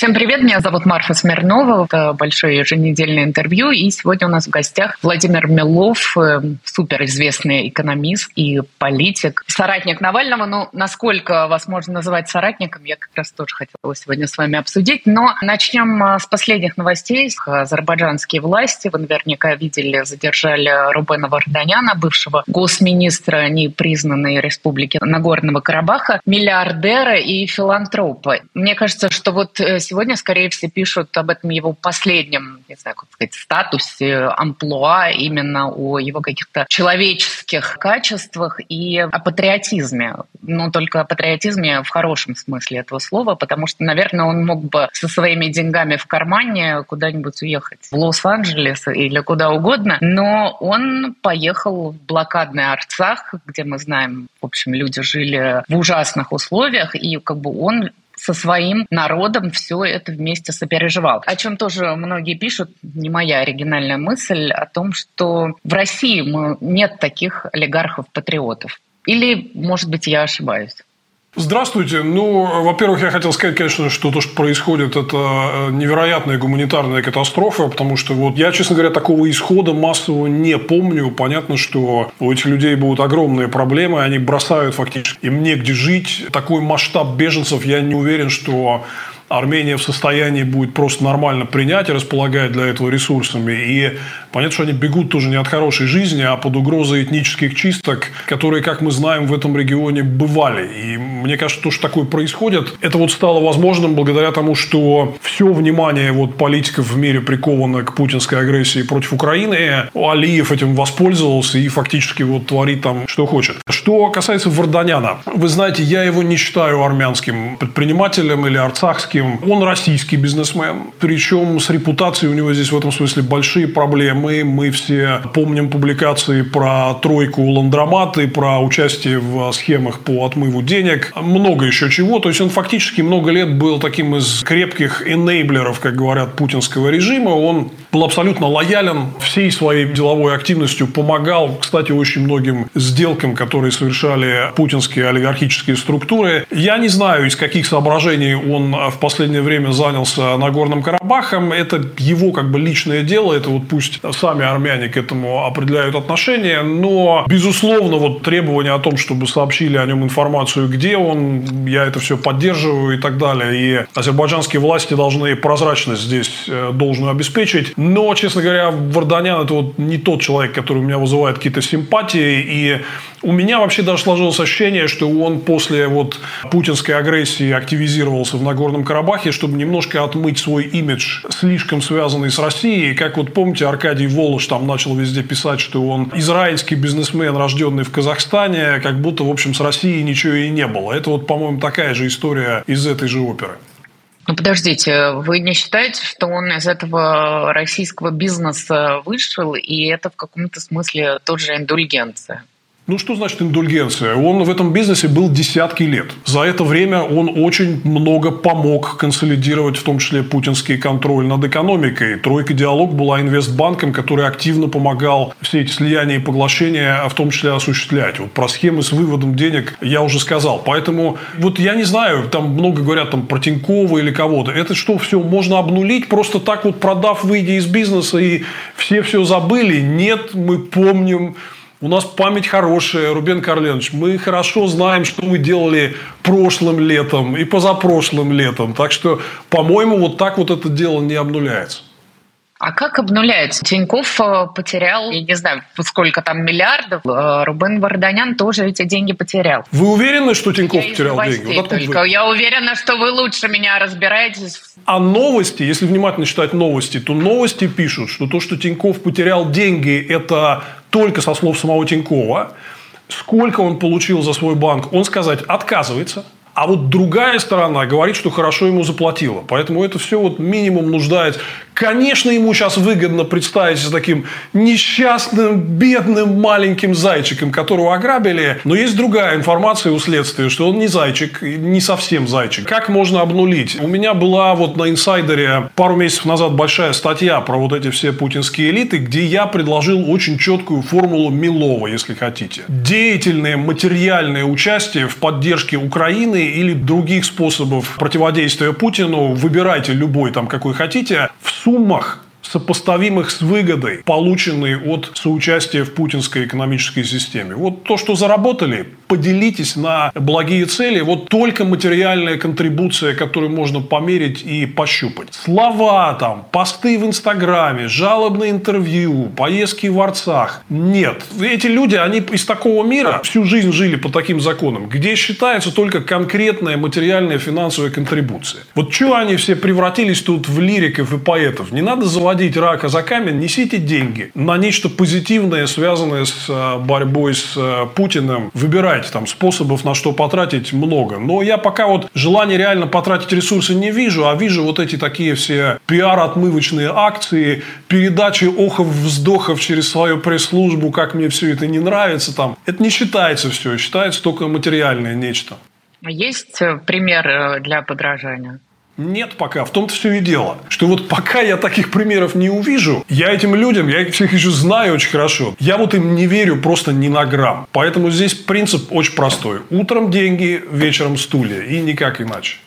Всем привет, меня зовут Марфа Смирнова. Это большое еженедельное интервью. И сегодня у нас в гостях Владимир Милов, э, суперизвестный экономист и политик, соратник Навального. Ну, насколько вас можно называть соратником, я как раз тоже хотела сегодня с вами обсудить. Но начнем э, с последних новостей. Азербайджанские власти, вы наверняка видели, задержали Рубена Варданяна, бывшего госминистра непризнанной республики Нагорного Карабаха, миллиардера и филантропа. Мне кажется, что вот э, сегодня, скорее всего, пишут об этом его последнем, не знаю, как сказать, статусе, амплуа, именно о его каких-то человеческих качествах и о патриотизме. Но только о патриотизме в хорошем смысле этого слова, потому что, наверное, он мог бы со своими деньгами в кармане куда-нибудь уехать в Лос-Анджелес или куда угодно, но он поехал в блокадный Арцах, где мы знаем, в общем, люди жили в ужасных условиях, и как бы он со своим народом все это вместе сопереживал. О чем тоже многие пишут, не моя оригинальная мысль, о том, что в России нет таких олигархов-патриотов. Или, может быть, я ошибаюсь. Здравствуйте. Ну, во-первых, я хотел сказать, конечно, что то, что происходит, это э, невероятная гуманитарная катастрофа, потому что вот я, честно говоря, такого исхода массового не помню. Понятно, что у этих людей будут огромные проблемы, они бросают фактически, им негде жить. Такой масштаб беженцев, я не уверен, что Армения в состоянии будет просто нормально принять и располагать для этого ресурсами. И понятно, что они бегут тоже не от хорошей жизни, а под угрозой этнических чисток, которые, как мы знаем, в этом регионе бывали. И мне кажется, то, что такое происходит, это вот стало возможным благодаря тому, что все внимание вот политиков в мире приковано к путинской агрессии против Украины. Алиев этим воспользовался и фактически вот творит там, что хочет. Что касается Варданяна, вы знаете, я его не считаю армянским предпринимателем или арцахским российским, он российский бизнесмен. Причем с репутацией у него здесь в этом смысле большие проблемы. Мы все помним публикации про тройку ландроматы, про участие в схемах по отмыву денег. Много еще чего. То есть, он фактически много лет был таким из крепких энейблеров, как говорят, путинского режима. Он был абсолютно лоялен всей своей деловой активностью, помогал, кстати, очень многим сделкам, которые совершали путинские олигархические структуры. Я не знаю, из каких соображений он в последнее время занялся Нагорным Карабахом. Это его как бы личное дело. Это вот пусть сами армяне к этому определяют отношения. Но, безусловно, вот требование о том, чтобы сообщили о нем информацию, где он, я это все поддерживаю и так далее. И азербайджанские власти должны прозрачность здесь э, должны обеспечить. Но, честно говоря, Варданян – это вот не тот человек, который у меня вызывает какие-то симпатии. И у меня вообще даже сложилось ощущение, что он после вот путинской агрессии активизировался в Нагорном Карабахе, чтобы немножко отмыть свой имидж, слишком связанный с Россией. Как вот помните, Аркадий Волош там начал везде писать, что он израильский бизнесмен, рожденный в Казахстане, как будто, в общем, с Россией ничего и не было. Это вот, по-моему, такая же история из этой же оперы. Ну, подождите, вы не считаете, что он из этого российского бизнеса вышел, и это в каком-то смысле тоже индульгенция? Ну, что значит индульгенция? Он в этом бизнесе был десятки лет. За это время он очень много помог консолидировать, в том числе, путинский контроль над экономикой. Тройка Диалог была инвестбанком, который активно помогал все эти слияния и поглощения, а в том числе, осуществлять. Вот про схемы с выводом денег я уже сказал. Поэтому, вот я не знаю, там много говорят там, про Тинькова или кого-то. Это что, все можно обнулить, просто так вот продав, выйдя из бизнеса, и все все забыли? Нет, мы помним у нас память хорошая, Рубен Карленович. Мы хорошо знаем, что вы делали прошлым летом и позапрошлым летом. Так что, по-моему, вот так вот это дело не обнуляется. А как обнуляется? Тиньков э, потерял, я не знаю, сколько там миллиардов. Э, Рубен Варданян тоже эти деньги потерял. Вы уверены, что Тиньков я потерял деньги? Вот только. Вы... Я уверена, что вы лучше меня разбираетесь. А новости, если внимательно читать новости, то новости пишут, что то, что Тиньков потерял деньги, это только со слов самого Тинькова. Сколько он получил за свой банк, он сказать отказывается. А вот другая сторона говорит, что хорошо ему заплатила. Поэтому это все вот минимум нуждается Конечно, ему сейчас выгодно представить таким несчастным, бедным, маленьким зайчиком, которого ограбили. Но есть другая информация у следствия, что он не зайчик, не совсем зайчик. Как можно обнулить? У меня была вот на инсайдере пару месяцев назад большая статья про вот эти все путинские элиты, где я предложил очень четкую формулу Милова, если хотите. Деятельное материальное участие в поддержке Украины или других способов противодействия Путину, выбирайте любой там, какой хотите, в суммах сопоставимых с выгодой, полученной от соучастия в путинской экономической системе. Вот то, что заработали, поделитесь на благие цели. Вот только материальная контрибуция, которую можно померить и пощупать. Слова там, посты в Инстаграме, жалобные интервью, поездки в Арцах. Нет. Эти люди, они из такого мира всю жизнь жили по таким законам, где считается только конкретная материальная финансовая контрибуция. Вот что они все превратились тут в лириков и поэтов? Не надо заводить рака за камень, несите деньги на нечто позитивное, связанное с э, борьбой с э, Путиным. Выбирайте там способов, на что потратить много. Но я пока вот желание реально потратить ресурсы не вижу, а вижу вот эти такие все пиар-отмывочные акции, передачи охов-вздохов через свою пресс-службу, как мне все это не нравится там. Это не считается все, считается только материальное нечто. Есть э, пример для подражания? Нет пока. В том-то все и дело. Что вот пока я таких примеров не увижу, я этим людям, я их всех еще знаю очень хорошо, я вот им не верю просто ни на грамм. Поэтому здесь принцип очень простой. Утром деньги, вечером стулья. И никак иначе.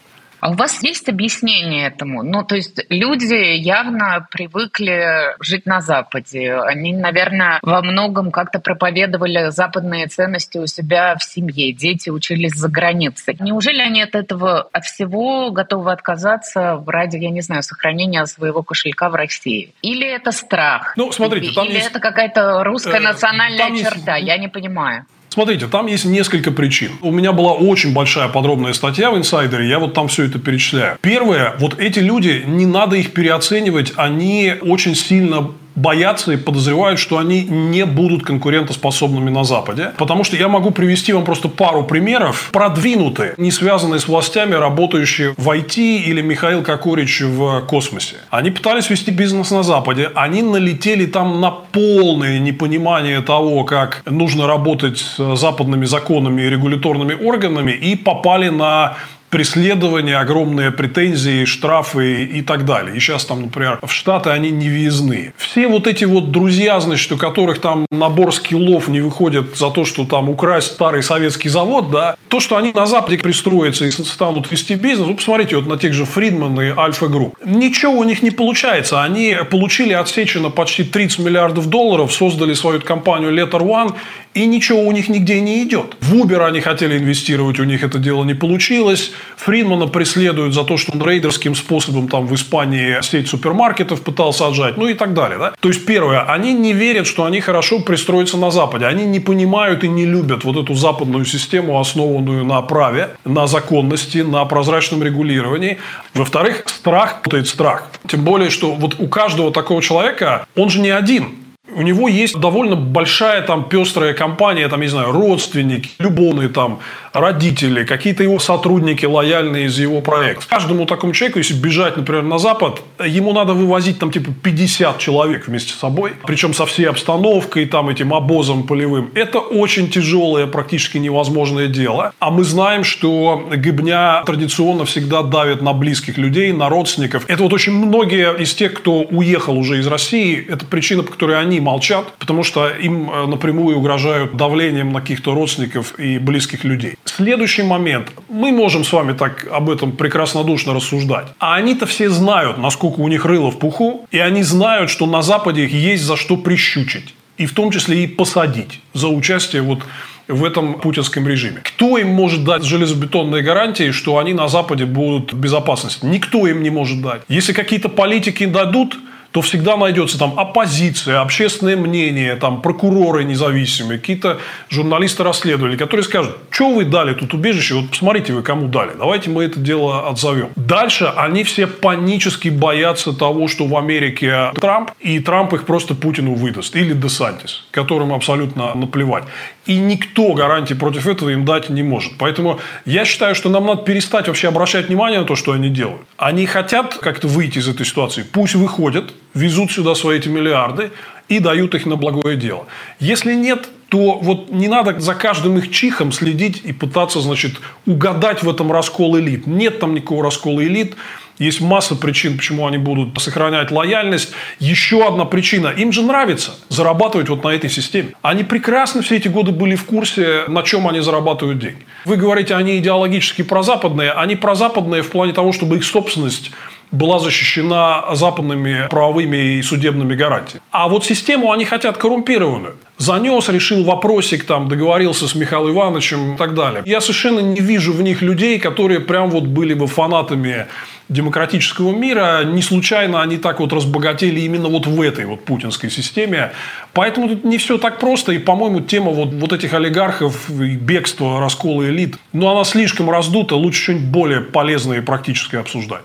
А у вас есть объяснение этому? Ну, то есть люди явно привыкли жить на Западе. Они, наверное, во многом как-то проповедовали западные ценности у себя в семье. Дети учились за границей. Неужели они от этого, от всего готовы отказаться ради, я не знаю, сохранения своего кошелька в России? Или это страх? Ну, смотрите, там Или есть... это какая-то русская э, национальная черта? Есть... Я не понимаю. Смотрите, там есть несколько причин. У меня была очень большая подробная статья в «Инсайдере», я вот там все это перечисляю. Первое, вот эти люди, не надо их переоценивать, они очень сильно боятся и подозревают, что они не будут конкурентоспособными на Западе. Потому что я могу привести вам просто пару примеров, продвинутые, не связанные с властями, работающие в IT или Михаил Кокорич в космосе. Они пытались вести бизнес на Западе, они налетели там на полное непонимание того, как нужно работать с западными законами и регуляторными органами и попали на преследования, огромные претензии, штрафы и так далее. И сейчас там, например, в Штаты они не въездные. Все вот эти вот друзья, значит, у которых там набор скиллов не выходит за то, что там украсть старый советский завод, да, то, что они на Западе пристроятся и станут вести бизнес, ну, посмотрите вот на тех же Фридман и Альфа Групп. Ничего у них не получается. Они получили отсечено почти 30 миллиардов долларов, создали свою компанию Letter One, и ничего у них нигде не идет. В Uber они хотели инвестировать, у них это дело не получилось. Фридмана преследуют за то, что он рейдерским способом там в Испании сеть супермаркетов пытался отжать, ну и так далее. Да? То есть, первое, они не верят, что они хорошо пристроятся на Западе. Они не понимают и не любят вот эту западную систему, основанную на праве, на законности, на прозрачном регулировании. Во-вторых, страх путает страх. Тем более, что вот у каждого такого человека, он же не один у него есть довольно большая там пестрая компания, там, не знаю, родственники, любовные там родители, какие-то его сотрудники лояльные из его проекта. Каждому такому человеку, если бежать, например, на Запад, ему надо вывозить там типа 50 человек вместе с собой, причем со всей обстановкой, там этим обозом полевым. Это очень тяжелое, практически невозможное дело. А мы знаем, что гибня традиционно всегда давит на близких людей, на родственников. Это вот очень многие из тех, кто уехал уже из России, это причина, по которой они молчат, потому что им э, напрямую угрожают давлением на каких-то родственников и близких людей. Следующий момент. Мы можем с вами так об этом прекраснодушно рассуждать. А они-то все знают, насколько у них рыло в пуху, и они знают, что на Западе их есть за что прищучить. И в том числе и посадить за участие вот в этом путинском режиме. Кто им может дать железобетонные гарантии, что они на Западе будут в безопасности? Никто им не может дать. Если какие-то политики дадут то всегда найдется там оппозиция, общественное мнение, там прокуроры независимые, какие-то журналисты-расследователи, которые скажут, что вы дали тут убежище, вот посмотрите вы кому дали, давайте мы это дело отзовем. Дальше они все панически боятся того, что в Америке Трамп, и Трамп их просто Путину выдаст, или Десантис, которым абсолютно наплевать. И никто гарантии против этого им дать не может. Поэтому я считаю, что нам надо перестать вообще обращать внимание на то, что они делают. Они хотят как-то выйти из этой ситуации. Пусть выходят, везут сюда свои эти миллиарды и дают их на благое дело. Если нет, то вот не надо за каждым их чихом следить и пытаться, значит, угадать в этом раскол элит. Нет там никакого раскола элит. Есть масса причин, почему они будут сохранять лояльность. Еще одна причина. Им же нравится зарабатывать вот на этой системе. Они прекрасно все эти годы были в курсе, на чем они зарабатывают деньги. Вы говорите, они идеологически прозападные. Они прозападные в плане того, чтобы их собственность была защищена западными правовыми и судебными гарантиями. А вот систему они хотят коррумпированную. Занес, решил вопросик, там, договорился с Михаилом Ивановичем и так далее. Я совершенно не вижу в них людей, которые прям вот были бы фанатами демократического мира. Не случайно они так вот разбогатели именно вот в этой вот путинской системе. Поэтому тут не все так просто. И, по-моему, тема вот, вот этих олигархов бегства, раскола элит, ну, она слишком раздута. Лучше что-нибудь более полезное и практическое обсуждать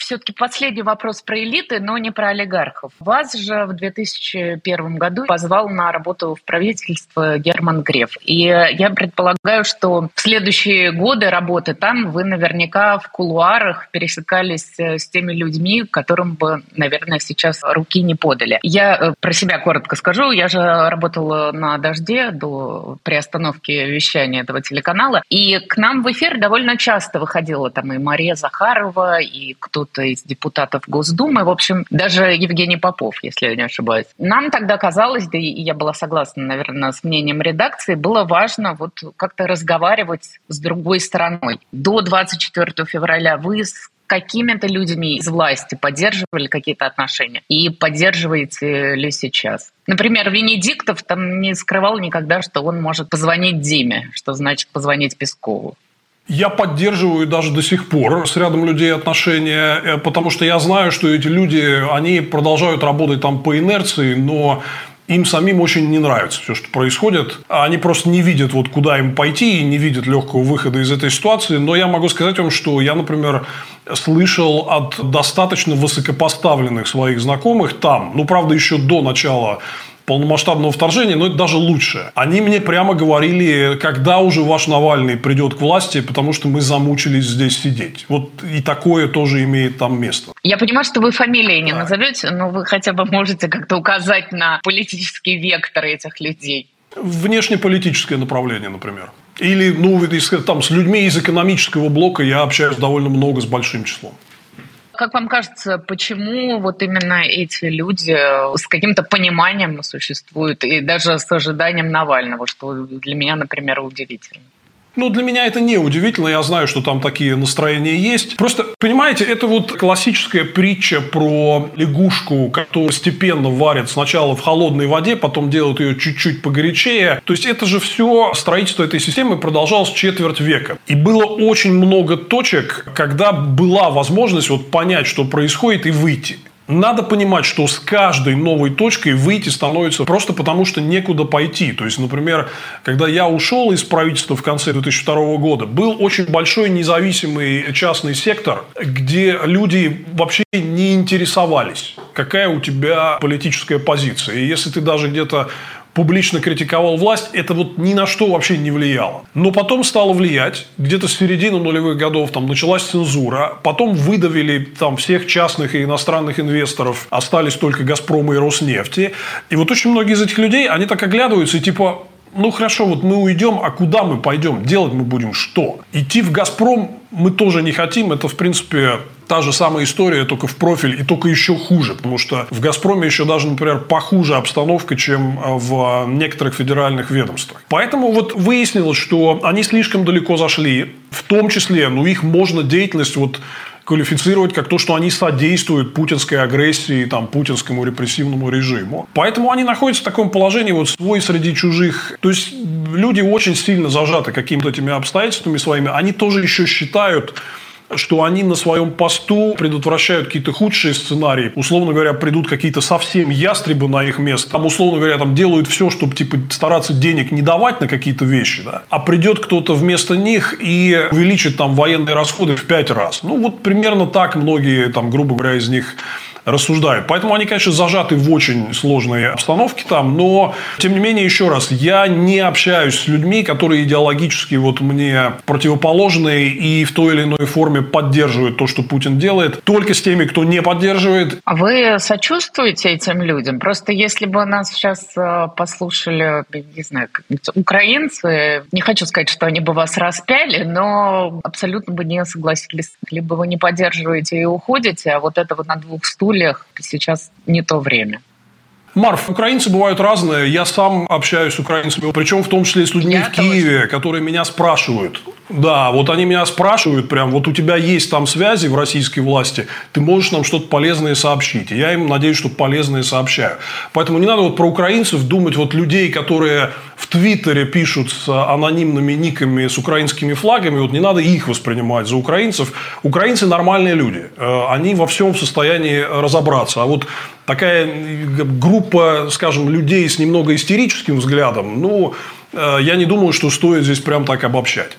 все-таки последний вопрос про элиты, но не про олигархов. Вас же в 2001 году позвал на работу в правительство Герман Греф. И я предполагаю, что в следующие годы работы там вы наверняка в кулуарах пересекались э, с теми людьми, которым бы, наверное, сейчас руки не подали. Я э, про себя коротко скажу. Я же работала на «Дожде» до приостановки вещания этого телеканала. И к нам в эфир довольно часто выходила там и Мария Захарова, и кто кто-то из депутатов Госдумы, в общем, даже Евгений Попов, если я не ошибаюсь. Нам тогда казалось, да и я была согласна, наверное, с мнением редакции, было важно вот как-то разговаривать с другой стороной. До 24 февраля вы с какими-то людьми из власти поддерживали какие-то отношения и поддерживаете ли сейчас? Например, Венедиктов там не скрывал никогда, что он может позвонить Диме, что значит позвонить Пескову. Я поддерживаю даже до сих пор с рядом людей отношения, э, потому что я знаю, что эти люди, они продолжают работать там по инерции, но им самим очень не нравится все, что происходит. Они просто не видят, вот куда им пойти, и не видят легкого выхода из этой ситуации. Но я могу сказать вам, что я, например, слышал от достаточно высокопоставленных своих знакомых там, ну, правда, еще до начала полномасштабного вторжения, но это даже лучше. Они мне прямо говорили, когда уже ваш Навальный придет к власти, потому что мы замучились здесь сидеть. Вот и такое тоже имеет там место. Я понимаю, что вы фамилии не да. назовете, но вы хотя бы можете как-то указать на политический вектор этих людей. Внешнеполитическое направление, например. Или, ну, там, с людьми из экономического блока я общаюсь довольно много с большим числом. Как вам кажется, почему вот именно эти люди с каким-то пониманием существуют и даже с ожиданием Навального, что для меня, например, удивительно? Ну, для меня это не удивительно. Я знаю, что там такие настроения есть. Просто, понимаете, это вот классическая притча про лягушку, которую постепенно варят сначала в холодной воде, потом делают ее чуть-чуть погорячее. То есть, это же все строительство этой системы продолжалось четверть века. И было очень много точек, когда была возможность вот понять, что происходит, и выйти. Надо понимать, что с каждой новой точкой выйти становится просто потому, что некуда пойти. То есть, например, когда я ушел из правительства в конце 2002 года, был очень большой независимый частный сектор, где люди вообще не интересовались, какая у тебя политическая позиция. И если ты даже где-то публично критиковал власть, это вот ни на что вообще не влияло. Но потом стало влиять. Где-то с середины нулевых годов там началась цензура. Потом выдавили там всех частных и иностранных инвесторов. Остались только «Газпром» и «Роснефти». И вот очень многие из этих людей, они так оглядываются и типа, ну хорошо, вот мы уйдем, а куда мы пойдем? Делать мы будем что? Идти в «Газпром» мы тоже не хотим. Это, в принципе, та же самая история, только в профиль и только еще хуже. Потому что в «Газпроме» еще даже, например, похуже обстановка, чем э, в некоторых федеральных ведомствах. Поэтому вот выяснилось, что они слишком далеко зашли. В том числе, ну, их можно деятельность вот квалифицировать как то, что они содействуют путинской агрессии, там, путинскому репрессивному режиму. Поэтому они находятся в таком положении вот свой среди чужих. То есть люди очень сильно зажаты какими-то этими обстоятельствами своими. Они тоже еще считают, что они на своем посту предотвращают какие-то худшие сценарии. Условно говоря, придут какие-то совсем ястребы на их место. Там, условно говоря, там делают все, чтобы типа стараться денег не давать на какие-то вещи. Да? А придет кто-то вместо них и увеличит там военные расходы в пять раз. Ну, вот примерно так многие, там, грубо говоря, из них рассуждают. Поэтому они, конечно, зажаты в очень сложной обстановке там, но, тем не менее, еще раз, я не общаюсь с людьми, которые идеологически вот мне противоположны и в той или иной форме поддерживают то, что Путин делает, только с теми, кто не поддерживает. А вы сочувствуете этим людям? Просто если бы нас сейчас э, послушали, не знаю, украинцы, не хочу сказать, что они бы вас распяли, но абсолютно бы не согласились. Либо вы не поддерживаете и уходите, а вот это вот на двух стульях сейчас не то время. Марф, украинцы бывают разные. Я сам общаюсь с украинцами, причем в том числе и с людьми Я в Киеве, тоже. которые меня спрашивают. Да, вот они меня спрашивают прям, вот у тебя есть там связи в российской власти, ты можешь нам что-то полезное сообщить. Я им, надеюсь, что полезное сообщаю. Поэтому не надо вот про украинцев думать, вот людей, которые в Твиттере пишут с анонимными никами, с украинскими флагами, вот не надо их воспринимать за украинцев. Украинцы нормальные люди. Э, они во всем в состоянии разобраться. А вот такая группа, скажем, людей с немного истерическим взглядом, ну, э, я не думаю, что стоит здесь прям так обобщать.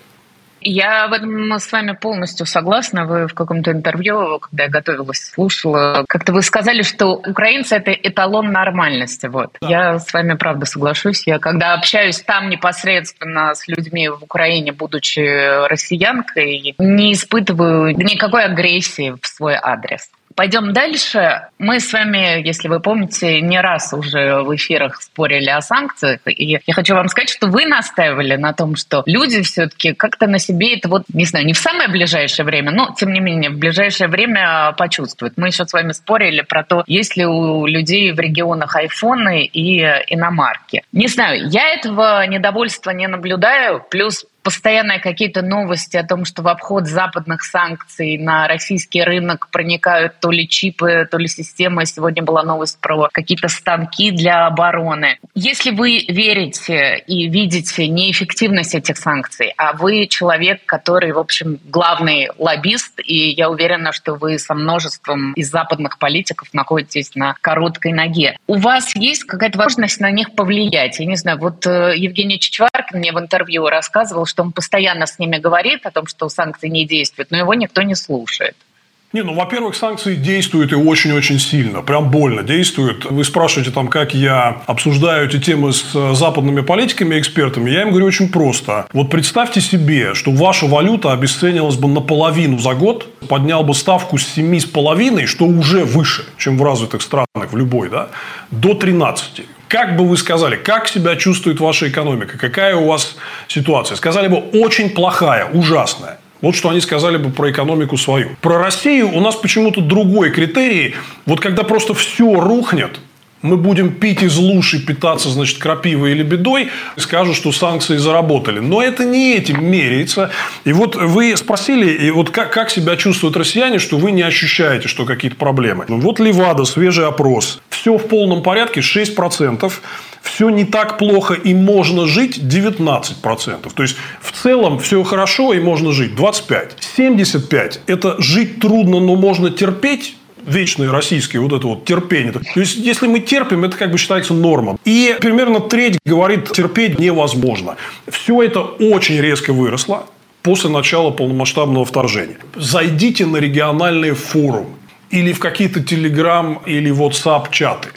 Я в этом с вами полностью согласна. Вы в каком-то интервью, когда я готовилась, слушала, как-то вы сказали, что украинцы – это эталон нормальности. Вот. Да. Я с вами правда соглашусь. Я когда общаюсь там непосредственно с людьми в Украине, будучи россиянкой, не испытываю никакой агрессии в свой адрес. Пойдем дальше. Мы с вами, если вы помните, не раз уже в эфирах спорили о санкциях. И я хочу вам сказать, что вы настаивали на том, что люди все-таки как-то на себе это вот, не знаю, не в самое ближайшее время, но тем не менее в ближайшее время почувствуют. Мы еще с вами спорили про то, есть ли у людей в регионах айфоны и иномарки. Не знаю, я этого недовольства не наблюдаю. Плюс постоянные какие-то новости о том, что в обход западных санкций на российский рынок проникают то ли чипы, то ли системы. Сегодня была новость про какие-то станки для обороны. Если вы верите и видите неэффективность этих санкций, а вы человек, который, в общем, главный лоббист, и я уверена, что вы со множеством из западных политиков находитесь на короткой ноге, у вас есть какая-то возможность на них повлиять? Я не знаю, вот э, Евгений Чичваркин мне в интервью рассказывал, что он постоянно с ними говорит о том, что санкции не действуют, но его никто не слушает. Не, ну, во-первых, санкции действуют и очень-очень сильно, прям больно действуют. Вы спрашиваете там, как я обсуждаю эти темы с э, западными политиками и экспертами. Я им говорю очень просто. Вот представьте себе, что ваша валюта обесценилась бы наполовину за год, поднял бы ставку с 7,5, что уже выше, чем в развитых странах, в любой, да, до 13. Как бы вы сказали, как себя чувствует ваша экономика? Какая у вас ситуация? Сказали бы, очень плохая, ужасная. Вот что они сказали бы про экономику свою. Про Россию у нас почему-то другой критерий. Вот когда просто все рухнет, мы будем пить из луж и питаться, значит, крапивой или бедой, скажут, что санкции заработали. Но это не этим меряется. И вот вы спросили, и вот как, как себя чувствуют россияне, что вы не ощущаете, что какие-то проблемы. Ну, вот Левада, свежий опрос. Все в полном порядке, 6%. Все не так плохо и можно жить 19%. То есть, в целом все хорошо и можно жить 25%. 75% – это жить трудно, но можно терпеть вечное российское вот это вот терпение. То есть, если мы терпим, это как бы считается нормом. И примерно треть говорит, терпеть невозможно. Все это очень резко выросло после начала полномасштабного вторжения. Зайдите на региональные форумы или в какие-то телеграм или WhatsApp чаты,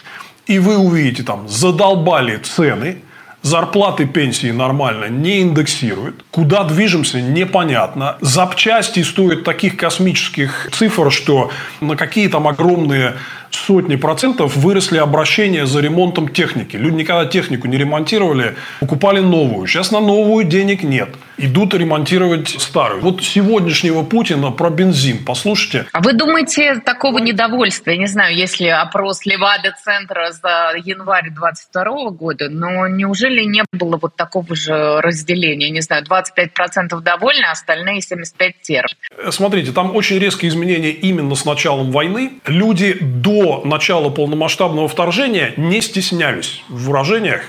и вы увидите там задолбали цены – Зарплаты, пенсии нормально не индексируют. Куда движемся, непонятно. Запчасти стоят таких космических цифр, что на какие там огромные сотни процентов выросли обращения за ремонтом техники. Люди никогда технику не ремонтировали, покупали новую. Сейчас на новую денег нет. Идут ремонтировать старую. Вот сегодняшнего Путина про бензин. Послушайте. А вы думаете, такого недовольства, я не знаю, если опрос Левада-центра за январь 22 года, но неужели не было вот такого же разделения? Не знаю, 25% довольны, а остальные 75% терпят. Смотрите, там очень резкие изменения именно с началом войны. Люди до до начала полномасштабного вторжения не стеснялись в выражениях.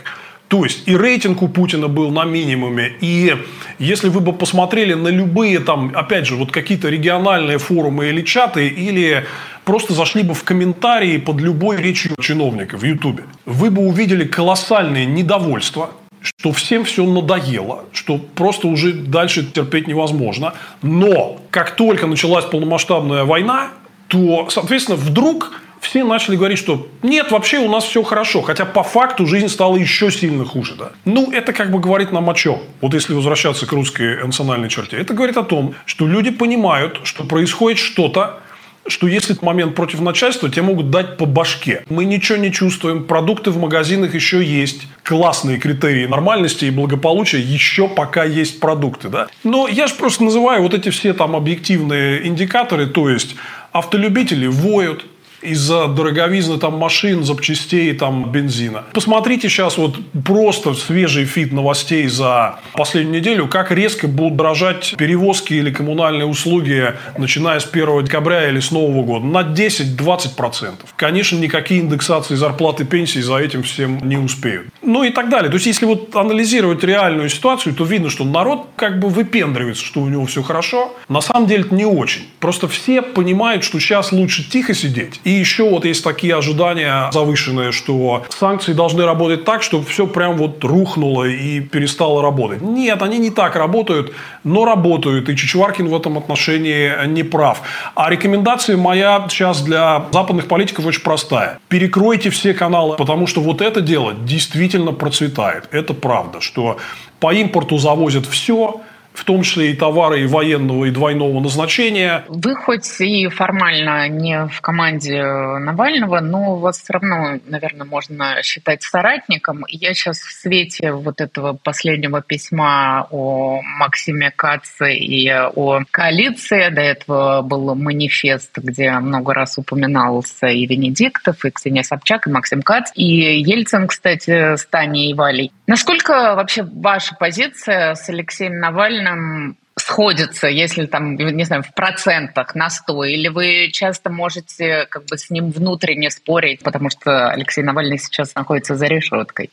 То есть и рейтинг у Путина был на минимуме, и если вы бы посмотрели на любые там, опять же, вот какие-то региональные форумы или чаты, или просто зашли бы в комментарии под любой речью чиновника в Ютубе, вы бы увидели колоссальное недовольство, что всем все надоело, что просто уже дальше терпеть невозможно. Но как только началась полномасштабная война, то, соответственно, вдруг все начали говорить, что нет, вообще у нас все хорошо. Хотя по факту жизнь стала еще сильно хуже. Да? Ну, это как бы говорит нам о чем? Вот если возвращаться к русской национальной черте. Это говорит о том, что люди понимают, что происходит что-то, что если момент против начальства, тебе могут дать по башке. Мы ничего не чувствуем, продукты в магазинах еще есть, классные критерии нормальности и благополучия, еще пока есть продукты. Да? Но я же просто называю вот эти все там объективные индикаторы, то есть автолюбители воют, из-за дороговизны там машин, запчастей, там бензина. Посмотрите сейчас вот просто свежий фит новостей за последнюю неделю, как резко будут дорожать перевозки или коммунальные услуги, начиная с 1 декабря или с Нового года. На 10-20%. Конечно, никакие индексации зарплаты пенсии за этим всем не успеют. Ну и так далее. То есть, если вот анализировать реальную ситуацию, то видно, что народ как бы выпендривается, что у него все хорошо. На самом деле это не очень. Просто все понимают, что сейчас лучше тихо сидеть и еще вот есть такие ожидания завышенные, что санкции должны работать так, чтобы все прям вот рухнуло и перестало работать. Нет, они не так работают, но работают. И Чичваркин в этом отношении не прав. А рекомендация моя сейчас для западных политиков очень простая. Перекройте все каналы, потому что вот это дело действительно процветает. Это правда, что по импорту завозят все, в том числе и товары и военного, и двойного назначения. Вы хоть и формально не в команде Навального, но вас все равно, наверное, можно считать соратником. Я сейчас в свете вот этого последнего письма о Максиме Каце и о коалиции, до этого был манифест, где много раз упоминался и Венедиктов, и Ксения Собчак, и Максим Кац, и Ельцин, кстати, с Таней Валей. Насколько вообще ваша позиция с Алексеем Навальным сильно сходится, если там, не знаю, в процентах на 100, или вы часто можете как бы с ним внутренне спорить, потому что Алексей Навальный сейчас находится за решеткой?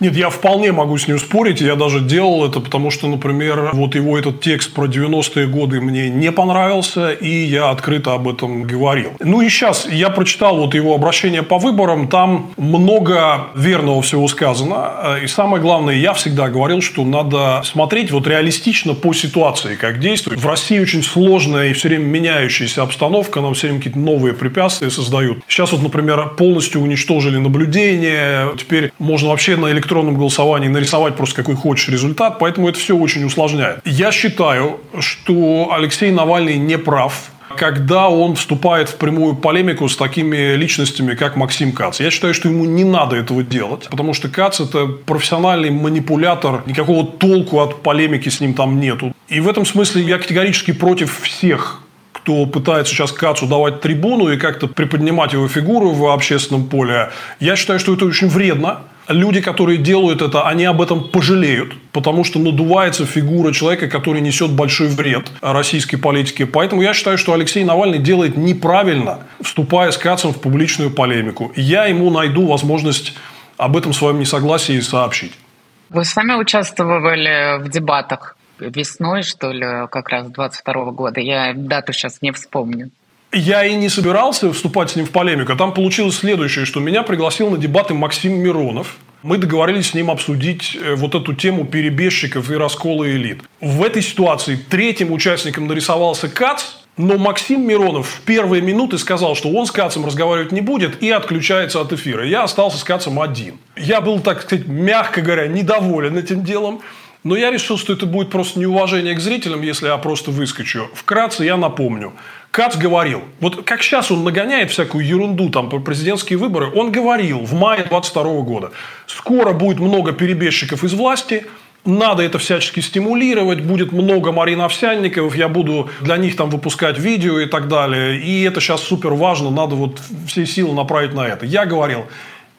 Нет, я вполне могу с ним спорить. Я даже делал это, потому что, например, вот его этот текст про 90-е годы мне не понравился, и я открыто об этом говорил. Ну и сейчас я прочитал вот его обращение по выборам. Там много верного всего сказано. И самое главное, я всегда говорил, что надо смотреть вот реалистично по ситуации, как действует. В России очень сложная и все время меняющаяся обстановка. Нам все время какие-то новые препятствия создают. Сейчас вот, например, полностью уничтожили наблюдение. Теперь можно вообще на электронном электронном голосовании нарисовать просто какой хочешь результат, поэтому это все очень усложняет. Я считаю, что Алексей Навальный не прав, когда он вступает в прямую полемику с такими личностями, как Максим Кац. Я считаю, что ему не надо этого делать, потому что Кац – это профессиональный манипулятор, никакого толку от полемики с ним там нету. И в этом смысле я категорически против всех кто пытается сейчас Кацу давать трибуну и как-то приподнимать его фигуру в общественном поле, я считаю, что это очень вредно люди, которые делают это, они об этом пожалеют, потому что надувается фигура человека, который несет большой вред российской политике. Поэтому я считаю, что Алексей Навальный делает неправильно, вступая с Кацем в публичную полемику. Я ему найду возможность об этом своем несогласии сообщить. Вы сами участвовали в дебатах весной, что ли, как раз 22 года. Я дату сейчас не вспомню. Я и не собирался вступать с ним в полемику. Там получилось следующее, что меня пригласил на дебаты Максим Миронов. Мы договорились с ним обсудить э, вот эту тему перебежчиков и раскола элит. В этой ситуации третьим участником нарисовался Кац, но Максим Миронов в первые минуты сказал, что он с Кацем разговаривать не будет и отключается от эфира. Я остался с Кацем один. Я был, так сказать, мягко говоря, недоволен этим делом. Но я решил, что это будет просто неуважение к зрителям, если я просто выскочу. Вкратце я напомню. Кац говорил, вот как сейчас он нагоняет всякую ерунду там про президентские выборы, он говорил в мае 22 года, скоро будет много перебежчиков из власти, надо это всячески стимулировать, будет много Марин Овсянниковых, я буду для них там выпускать видео и так далее. И это сейчас супер важно, надо вот все силы направить на это. Я говорил,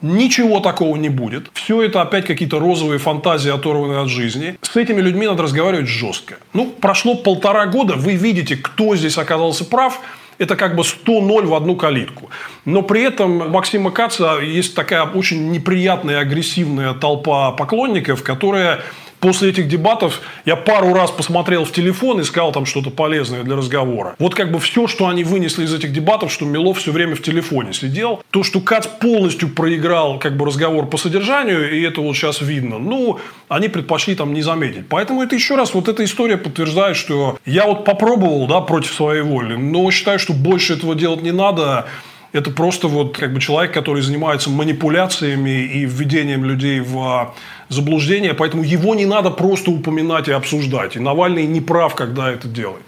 Ничего такого не будет. Все это опять какие-то розовые фантазии, оторванные от жизни. С этими людьми надо разговаривать жестко. Ну, прошло полтора года, вы видите, кто здесь оказался прав. Это как бы 100-0 в одну калитку. Но при этом Максима Каца есть такая очень неприятная, агрессивная толпа поклонников, которая После этих дебатов я пару раз посмотрел в телефон, искал там что-то полезное для разговора. Вот как бы все, что они вынесли из этих дебатов, что Милов все время в телефоне сидел. То, что Кац полностью проиграл как бы разговор по содержанию, и это вот сейчас видно, ну, они предпочли там не заметить. Поэтому это еще раз, вот эта история подтверждает, что я вот попробовал, да, против своей воли, но считаю, что больше этого делать не надо. Это просто вот как бы человек, который занимается манипуляциями и введением людей в заблуждение, поэтому его не надо просто упоминать и обсуждать. И Навальный не прав, когда это делает.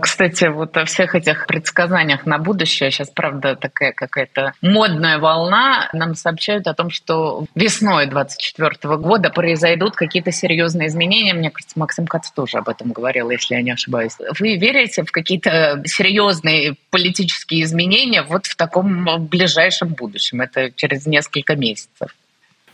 Кстати, вот о всех этих предсказаниях на будущее, сейчас, правда, такая какая-то модная волна, нам сообщают о том, что весной 2024 года произойдут какие-то серьезные изменения. Мне кажется, Максим Кац тоже об этом говорил, если я не ошибаюсь. Вы верите в какие-то серьезные политические изменения вот в таком ближайшем будущем? Это через несколько месяцев.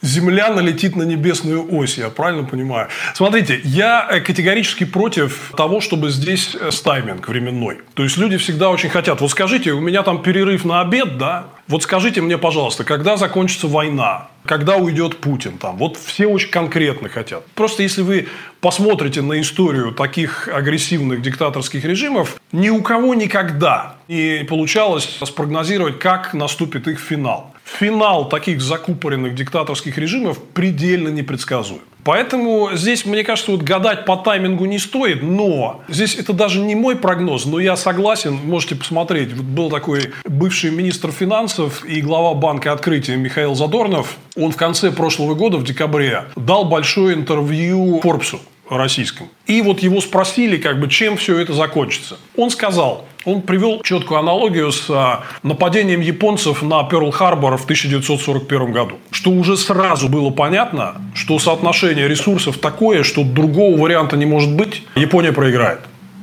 Земля налетит на небесную ось, я правильно понимаю? Смотрите, я э, категорически против того, чтобы здесь э, тайминг временной. То есть люди всегда очень хотят. Вот скажите, у меня там перерыв на обед, да? Вот скажите мне, пожалуйста, когда закончится война? Когда уйдет Путин там? Вот все очень конкретно хотят. Просто если вы посмотрите на историю таких агрессивных диктаторских режимов, ни у кого никогда не получалось спрогнозировать, как наступит их финал финал таких закупоренных диктаторских режимов предельно непредсказуем. Поэтому здесь, мне кажется, вот гадать по таймингу не стоит, но здесь это даже не мой прогноз, но я согласен, можете посмотреть. Вот был такой бывший министр финансов и глава банка открытия Михаил Задорнов. Он в конце прошлого года, в декабре, дал большое интервью Форбсу российском. И вот его спросили, как бы, чем все это закончится. Он сказал, он привел четкую аналогию с а, нападением японцев на Перл-Харбор в 1941 году. Что уже сразу было понятно, что соотношение ресурсов такое, что другого варианта не может быть, Япония проиграет.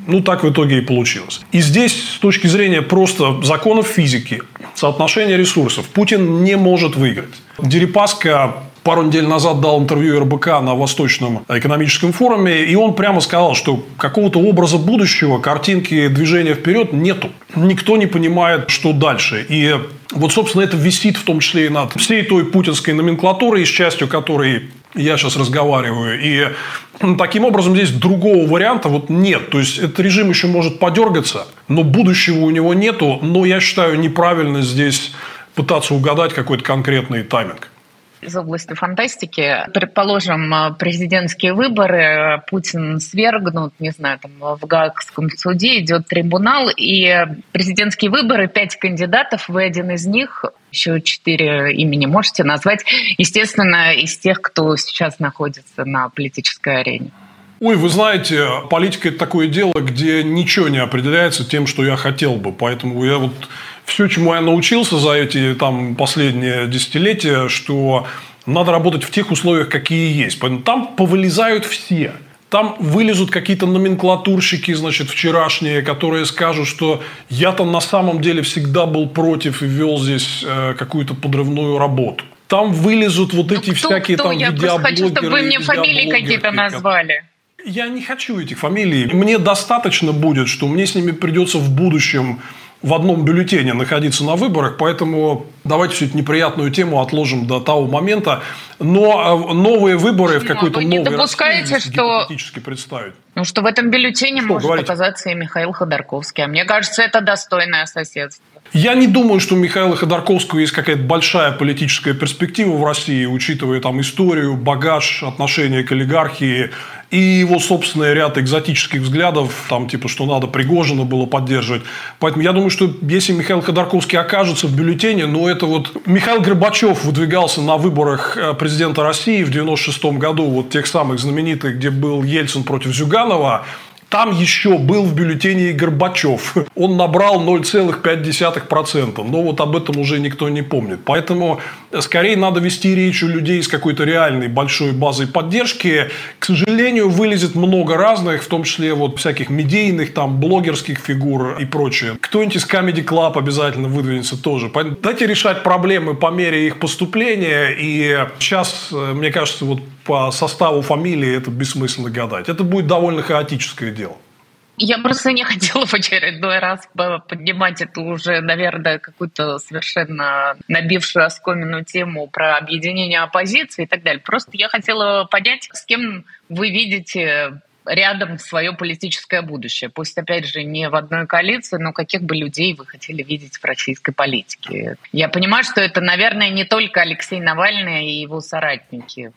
Ну, так в итоге и получилось. И здесь, с точки зрения просто законов физики, соотношения ресурсов, Путин не может выиграть. Дерипаска пару недель назад дал интервью РБК на Восточном экономическом форуме, и он прямо сказал, что какого-то образа будущего, картинки движения вперед нету. Никто не понимает, что дальше. И вот, собственно, это висит в том числе и над всей той путинской номенклатурой, с частью которой я сейчас разговариваю. И таким образом здесь другого варианта вот нет. То есть этот режим еще может подергаться, но будущего у него нету. Но я считаю неправильно здесь пытаться угадать какой-то конкретный тайминг из области фантастики. Предположим, э, президентские выборы, Путин свергнут, не знаю, там в Гаагском суде идет трибунал, и президентские выборы, пять кандидатов, вы один из них, еще четыре имени можете назвать, естественно, из тех, кто сейчас находится на политической арене. Ой, вы знаете, политика – это такое дело, где ничего не определяется тем, что я хотел бы. Поэтому я вот все, чему я научился за эти там, последние десятилетия, что надо работать в тех условиях, какие есть. Поэтому там повылезают все. Там вылезут какие-то номенклатурщики, значит, вчерашние, которые скажут, что я там на самом деле всегда был против и вел здесь э, какую-то подрывную работу. Там вылезут вот ну, эти кто, всякие кто? там Я просто хочу, чтобы вы мне фамилии какие-то назвали. Я не хочу этих фамилий. Мне достаточно будет, что мне с ними придется в будущем в одном бюллетене находиться на выборах, поэтому давайте всю эту неприятную тему отложим до того момента. Но э, новые выборы в какой-то новой не допускаете, что... представить. Ну, что в этом бюллетене что, может говорите? оказаться и Михаил Ходорковский. А мне кажется, это достойное соседство. Я не думаю, что у Михаила Ходорковского есть какая-то большая политическая перспектива в России, учитывая там историю, багаж, отношение к олигархии и его собственный ряд экзотических взглядов, там типа, что надо Пригожина было поддерживать. Поэтому я думаю, что если Михаил Ходорковский окажется в бюллетене, ну это вот Михаил Горбачев выдвигался на выборах э, президента России в 96 году, вот тех самых знаменитых, где был Ельцин против Зюганова, там еще был в бюллетене и Горбачев. Он набрал 0,5%. Но вот об этом уже никто не помнит. Поэтому скорее надо вести речь у людей с какой-то реальной большой базой поддержки. К сожалению, вылезет много разных, в том числе вот всяких медийных, там, блогерских фигур и прочее. Кто-нибудь из Comedy Club обязательно выдвинется тоже. Дайте решать проблемы по мере их поступления. И сейчас, мне кажется, вот по составу фамилии это бессмысленно гадать. Это будет довольно хаотическое дело. Я просто не хотела в очередной раз поднимать эту уже, наверное, какую-то совершенно набившую оскоменную тему про объединение оппозиции и так далее. Просто я хотела понять, с кем вы видите рядом свое политическое будущее. Пусть, опять же, не в одной коалиции, но каких бы людей вы хотели видеть в российской политике. Я понимаю, что это, наверное, не только Алексей Навальный и его соратники.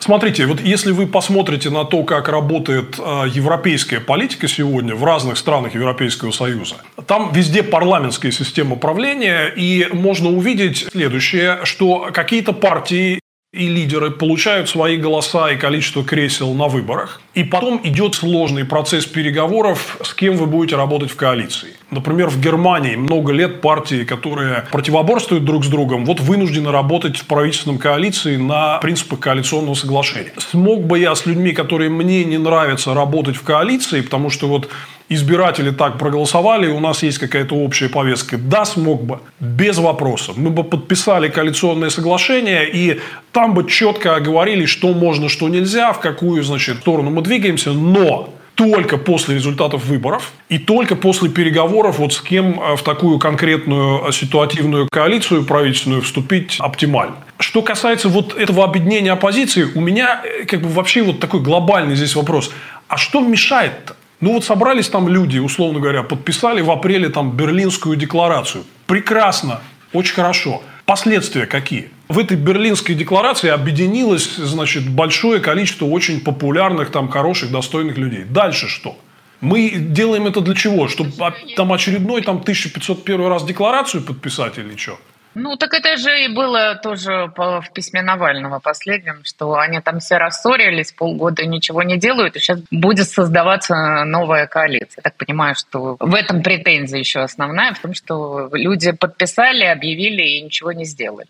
Смотрите, вот если вы посмотрите на то, как работает э, европейская политика сегодня в разных странах Европейского Союза, там везде парламентская система правления, и можно увидеть следующее, что какие-то партии и лидеры получают свои голоса и количество кресел на выборах. И потом идет сложный процесс переговоров, с кем вы будете работать в коалиции. Например, в Германии много лет партии, которые противоборствуют друг с другом, вот вынуждены работать в правительственном коалиции на принципах коалиционного соглашения. Смог бы я с людьми, которые мне не нравятся, работать в коалиции, потому что вот избиратели так проголосовали, и у нас есть какая-то общая повестка. Да, смог бы, без вопросов. Мы бы подписали коалиционное соглашение, и там бы четко говорили, что можно, что нельзя, в какую, значит, сторону мы двигаемся, но только после результатов выборов и только после переговоров вот с кем э, в такую конкретную э, ситуативную коалицию правительственную вступить оптимально. Что касается вот этого объединения оппозиции, у меня э, как бы вообще вот такой глобальный здесь вопрос. А что мешает-то? Ну вот собрались там люди, условно говоря, подписали в апреле там Берлинскую декларацию. Прекрасно, очень хорошо. Последствия какие? В этой Берлинской декларации объединилось, значит, большое количество очень популярных, там, хороших, достойных людей. Дальше что? Мы делаем это для чего? Чтобы там очередной там 1501 раз декларацию подписать или что? Ну, так это же и было тоже в письме Навального последнем, что они там все рассорились, полгода ничего не делают, и сейчас будет создаваться новая коалиция. Я так понимаю, что в этом претензия еще основная, в том, что люди подписали, объявили и ничего не сделали.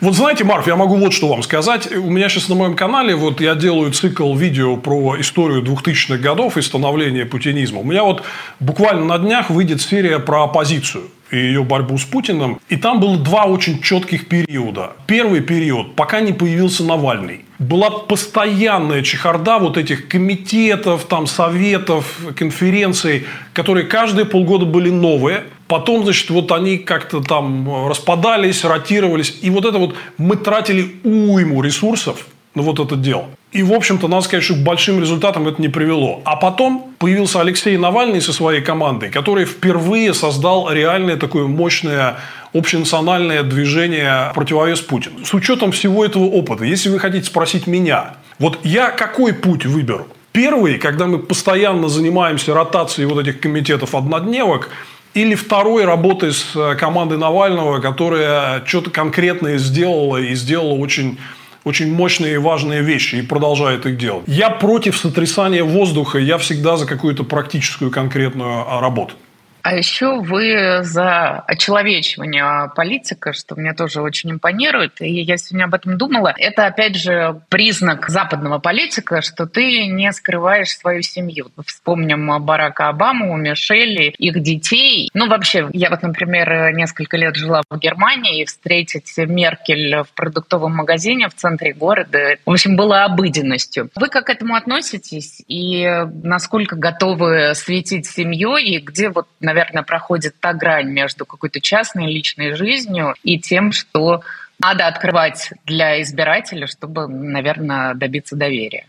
Вот знаете, Марф, я могу вот что вам сказать. У меня сейчас на моем канале, вот я делаю цикл видео про историю 2000-х годов и становления путинизма. У меня вот буквально на днях выйдет серия про оппозицию и ее борьбу с Путиным. И там было два очень четких периода. Первый период, пока не появился Навальный. Была постоянная чехарда вот этих комитетов, там, советов, конференций, которые каждые полгода были новые. Потом, значит, вот они как-то там распадались, ротировались. И вот это вот мы тратили уйму ресурсов на вот это дело. И, в общем-то, надо сказать, что к большим результатам это не привело. А потом появился Алексей Навальный со своей командой, который впервые создал реальное такое мощное общенациональное движение противовес Путину. С учетом всего этого опыта, если вы хотите спросить меня, вот я какой путь выберу? Первый, когда мы постоянно занимаемся ротацией вот этих комитетов однодневок, или второй, работой с командой Навального, которая что-то конкретное сделала и сделала очень очень мощные и важные вещи и продолжает их делать. Я против сотрясания воздуха, я всегда за какую-то практическую конкретную а, работу. А еще вы за очеловечивание политика, что мне тоже очень импонирует. И я сегодня об этом думала. Это, опять же, признак западного политика, что ты не скрываешь свою семью. Вспомним Барака Обаму, Мишели, их детей. Ну, вообще, я вот, например, несколько лет жила в Германии, и встретить Меркель в продуктовом магазине в центре города, в общем, было обыденностью. Вы как к этому относитесь? И насколько готовы светить семьей? И где вот, наверное, проходит та грань между какой-то частной личной жизнью и тем, что надо открывать для избирателя, чтобы, наверное, добиться доверия.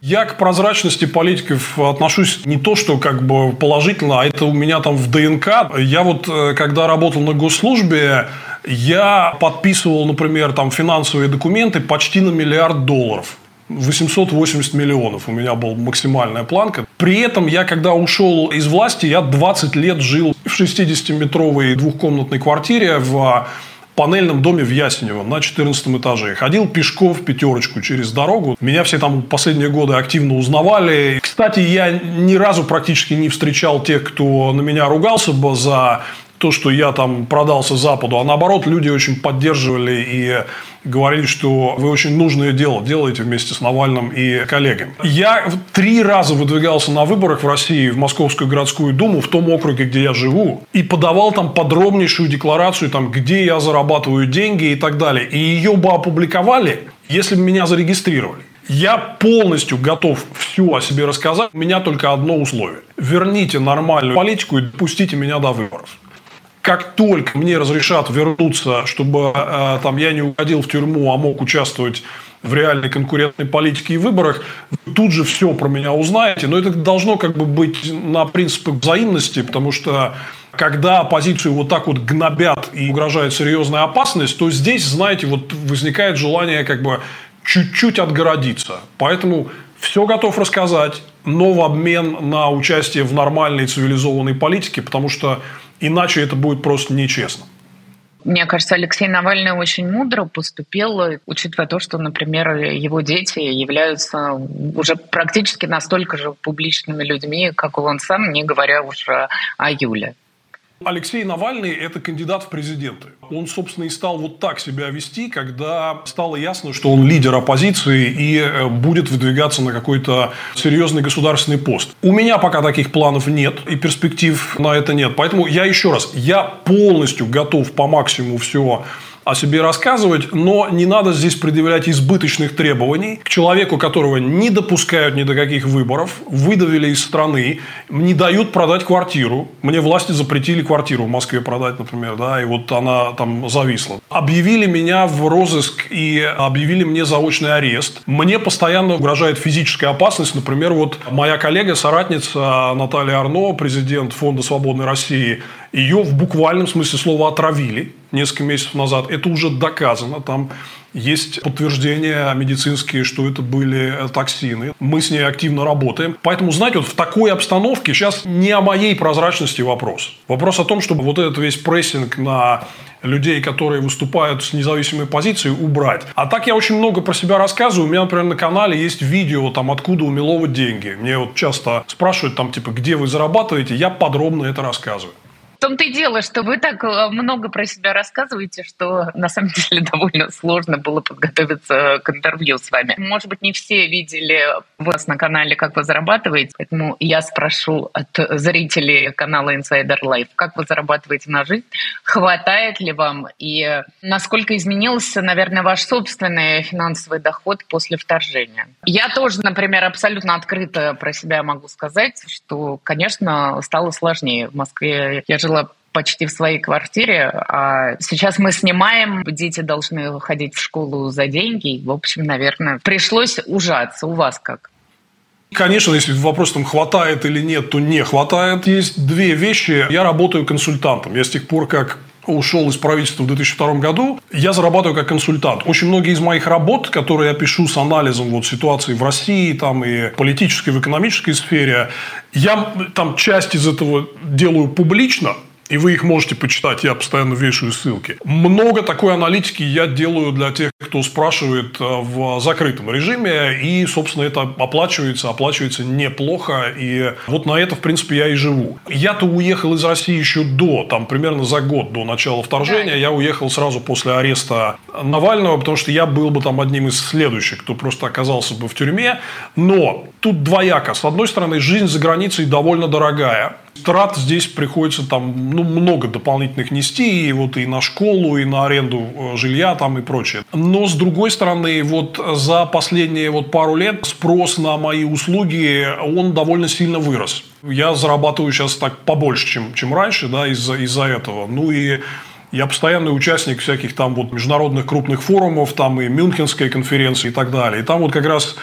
Я к прозрачности политиков отношусь не то, что как бы положительно, а это у меня там в ДНК. Я вот, э, когда работал на госслужбе, я подписывал, например, там финансовые документы почти на миллиард долларов. 880 миллионов у меня была максимальная планка. При этом я, когда ушел из власти, я 20 лет жил в 60-метровой двухкомнатной квартире в панельном доме в Ясенево на 14 этаже. Ходил пешком в пятерочку через дорогу. Меня все там последние годы активно узнавали. Кстати, я ни разу практически не встречал тех, кто на меня ругался бы за то, что я там продался Западу, а наоборот, люди очень поддерживали и говорили, что вы очень нужное дело делаете вместе с Навальным и коллегами. Я три раза выдвигался на выборах в России, в Московскую городскую думу, в том округе, где я живу, и подавал там подробнейшую декларацию, там, где я зарабатываю деньги и так далее. И ее бы опубликовали, если бы меня зарегистрировали. Я полностью готов все о себе рассказать. У меня только одно условие. Верните нормальную политику и пустите меня до выборов как только мне разрешат вернуться, чтобы э, там я не уходил в тюрьму, а мог участвовать в реальной конкурентной политике и выборах, вы тут же все про меня узнаете. Но это должно как бы быть на принципах взаимности, потому что когда оппозицию вот так вот гнобят и угрожает серьезная опасность, то здесь, знаете, вот возникает желание как бы чуть-чуть отгородиться. Поэтому все готов рассказать, но в обмен на участие в нормальной цивилизованной политике, потому что иначе это будет просто нечестно. Мне кажется, Алексей Навальный очень мудро поступил, учитывая то, что, например, его дети являются уже практически настолько же публичными людьми, как он сам, не говоря уже о Юле. Алексей Навальный – это кандидат в президенты. Он, собственно, и стал вот так себя вести, когда стало ясно, что он лидер оппозиции и э, будет выдвигаться на какой-то серьезный государственный пост. У меня пока таких планов нет и перспектив на это нет. Поэтому я еще раз, я полностью готов по максимуму все о себе рассказывать, но не надо здесь предъявлять избыточных требований к человеку, которого не допускают ни до каких выборов, выдавили из страны, не дают продать квартиру. Мне власти запретили квартиру в Москве продать, например, да, и вот она там зависла. Объявили меня в розыск и объявили мне заочный арест. Мне постоянно угрожает физическая опасность. Например, вот моя коллега, соратница Наталья Арно, президент Фонда Свободной России, ее в буквальном смысле слова отравили несколько месяцев назад. Это уже доказано. Там есть подтверждения медицинские, что это были токсины. Мы с ней активно работаем. Поэтому, знаете, вот в такой обстановке сейчас не о моей прозрачности вопрос. Вопрос о том, чтобы вот этот весь прессинг на людей, которые выступают с независимой позицией, убрать. А так я очень много про себя рассказываю. У меня, например, на канале есть видео, там, откуда у Милова деньги. Мне вот часто спрашивают, там, типа, где вы зарабатываете. Я подробно это рассказываю том-то и дело, что вы так э, много про себя рассказываете, что на самом деле довольно сложно было подготовиться к интервью с вами. Может быть, не все видели вас на канале, как вы зарабатываете, поэтому я спрошу от зрителей канала Insider Life, как вы зарабатываете на жизнь, хватает ли вам и насколько изменился, наверное, ваш собственный финансовый доход после вторжения. Я тоже, например, абсолютно открыто про себя могу сказать, что, конечно, стало сложнее. В Москве я жила жила почти в своей квартире, а сейчас мы снимаем, дети должны ходить в школу за деньги. В общем, наверное, пришлось ужаться. У вас как? Конечно, если вопрос там хватает или нет, то не хватает. Есть две вещи. Я работаю консультантом. Я с тех пор, как ушел из правительства в 2002 году, я зарабатываю как консультант. Очень многие из моих работ, которые я пишу с анализом вот, ситуации в России, там, и политической, в экономической сфере, я там часть из этого делаю публично, и вы их можете почитать, я постоянно вешаю ссылки. Много такой аналитики я делаю для тех, кто спрашивает э, в закрытом режиме, и, собственно, это оплачивается, оплачивается неплохо, и вот на это, в принципе, я и живу. Я-то уехал из России еще до, там, примерно за год до начала вторжения, я уехал сразу после ареста Навального, потому что я был бы там одним из следующих, кто просто оказался бы в тюрьме, но тут двояко. С одной стороны, жизнь за границей довольно дорогая, трат здесь приходится там ну, много дополнительных нести, и вот и на школу, и на аренду э, жилья там и прочее. Но с другой стороны, вот за последние вот пару лет спрос на мои услуги, он довольно сильно вырос. Я зарабатываю сейчас так побольше, чем, чем раньше, да, из-за из этого. Ну и я постоянный участник всяких там вот международных крупных форумов, там и Мюнхенской конференции и так далее. И там вот как раз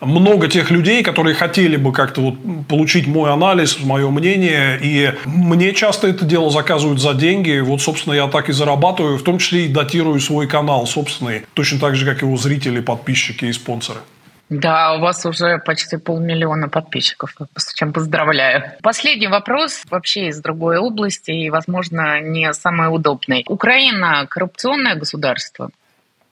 много тех людей, которые хотели бы как-то вот получить мой анализ, мое мнение, и мне часто это дело заказывают за деньги. Вот, собственно, я так и зарабатываю, в том числе и датирую свой канал собственный, точно так же, как его зрители, подписчики и спонсоры. Да, у вас уже почти полмиллиона подписчиков, с чем поздравляю. Последний вопрос вообще из другой области и, возможно, не самый удобный. Украина – коррупционное государство?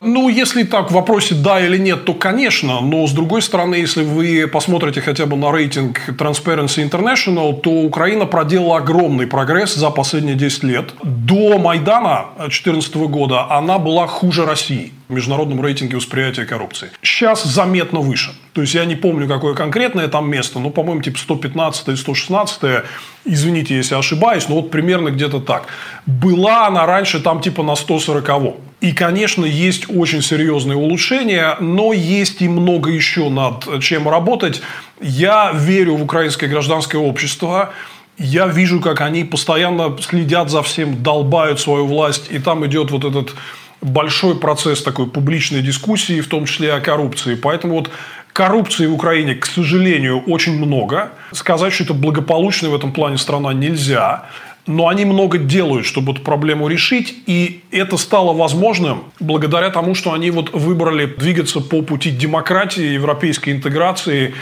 Ну, если так в вопросе да или нет, то конечно. Но с другой стороны, если вы посмотрите хотя бы на рейтинг Transparency International, то Украина проделала огромный прогресс за последние 10 лет. До Майдана 2014 года она была хуже России в международном рейтинге восприятия коррупции. Сейчас заметно выше. То есть, я не помню, какое конкретное там место, но, по-моему, типа 115 и 116 извините, если ошибаюсь, но вот примерно где-то так. Была она раньше там типа на 140 -го. И, конечно, есть очень серьезные улучшения, но есть и много еще над чем работать. Я верю в украинское гражданское общество. Я вижу, как они постоянно следят за всем, долбают свою власть. И там идет вот этот большой процесс такой публичной дискуссии, в том числе о коррупции. Поэтому вот коррупции в Украине, к сожалению, очень много. Сказать, что это благополучная в этом плане страна нельзя. Но они много делают, чтобы эту проблему решить, и это стало возможным благодаря тому, что они вот выбрали двигаться по пути демократии, европейской интеграции,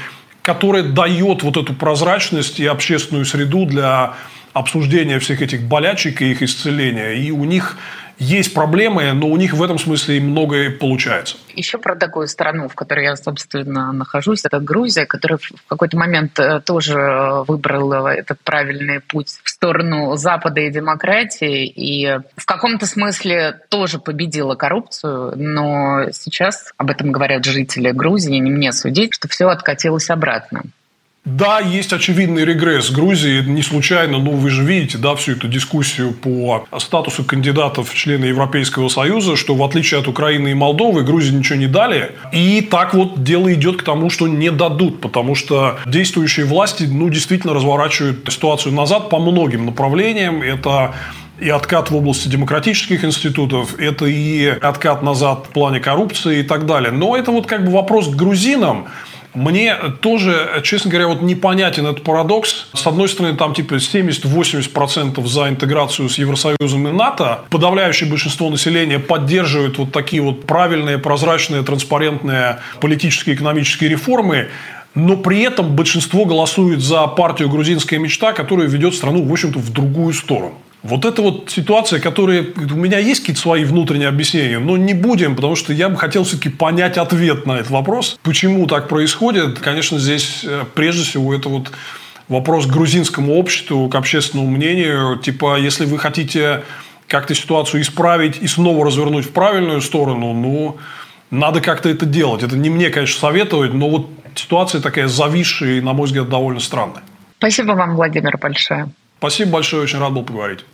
которая дает вот эту прозрачность и общественную среду для обсуждения всех этих болячек и их исцеления. И у них есть проблемы, но у них в этом смысле многое получается. Еще про такую страну, в которой я, собственно, нахожусь, это Грузия, которая в какой-то момент э, тоже выбрала этот правильный путь в сторону Запада и демократии, и в каком-то смысле тоже победила коррупцию, но сейчас об этом говорят жители Грузии, не мне судить, что все откатилось обратно. Да, есть очевидный регресс Грузии. Не случайно, ну, вы же видите, да, всю эту дискуссию по статусу кандидатов в члены Европейского Союза, что в отличие от Украины и Молдовы, Грузии ничего не дали. И так вот дело идет к тому, что не дадут, потому что действующие власти, ну, действительно разворачивают ситуацию назад по многим направлениям. Это и откат в области демократических институтов, это и откат назад в плане коррупции и так далее. Но это вот как бы вопрос к грузинам, мне тоже, честно говоря, вот непонятен этот парадокс. С одной стороны, там типа 70-80% за интеграцию с Евросоюзом и НАТО. Подавляющее большинство населения поддерживает вот такие вот правильные, прозрачные, транспарентные политические и экономические реформы но при этом большинство голосует за партию «Грузинская мечта», которая ведет страну, в общем-то, в другую сторону. Вот это вот ситуация, которая... У меня есть какие-то свои внутренние объяснения, но не будем, потому что я бы хотел все-таки понять ответ на этот вопрос. Почему так происходит? Конечно, здесь э, прежде всего это вот вопрос к грузинскому обществу, к общественному мнению. Типа, если вы хотите как-то ситуацию исправить и снова развернуть в правильную сторону, ну, надо как-то это делать. Это не мне, конечно, советовать, но вот ситуация такая зависшая и, на мой взгляд, довольно странная. Спасибо вам, Владимир, большое. Спасибо большое, очень рад был поговорить.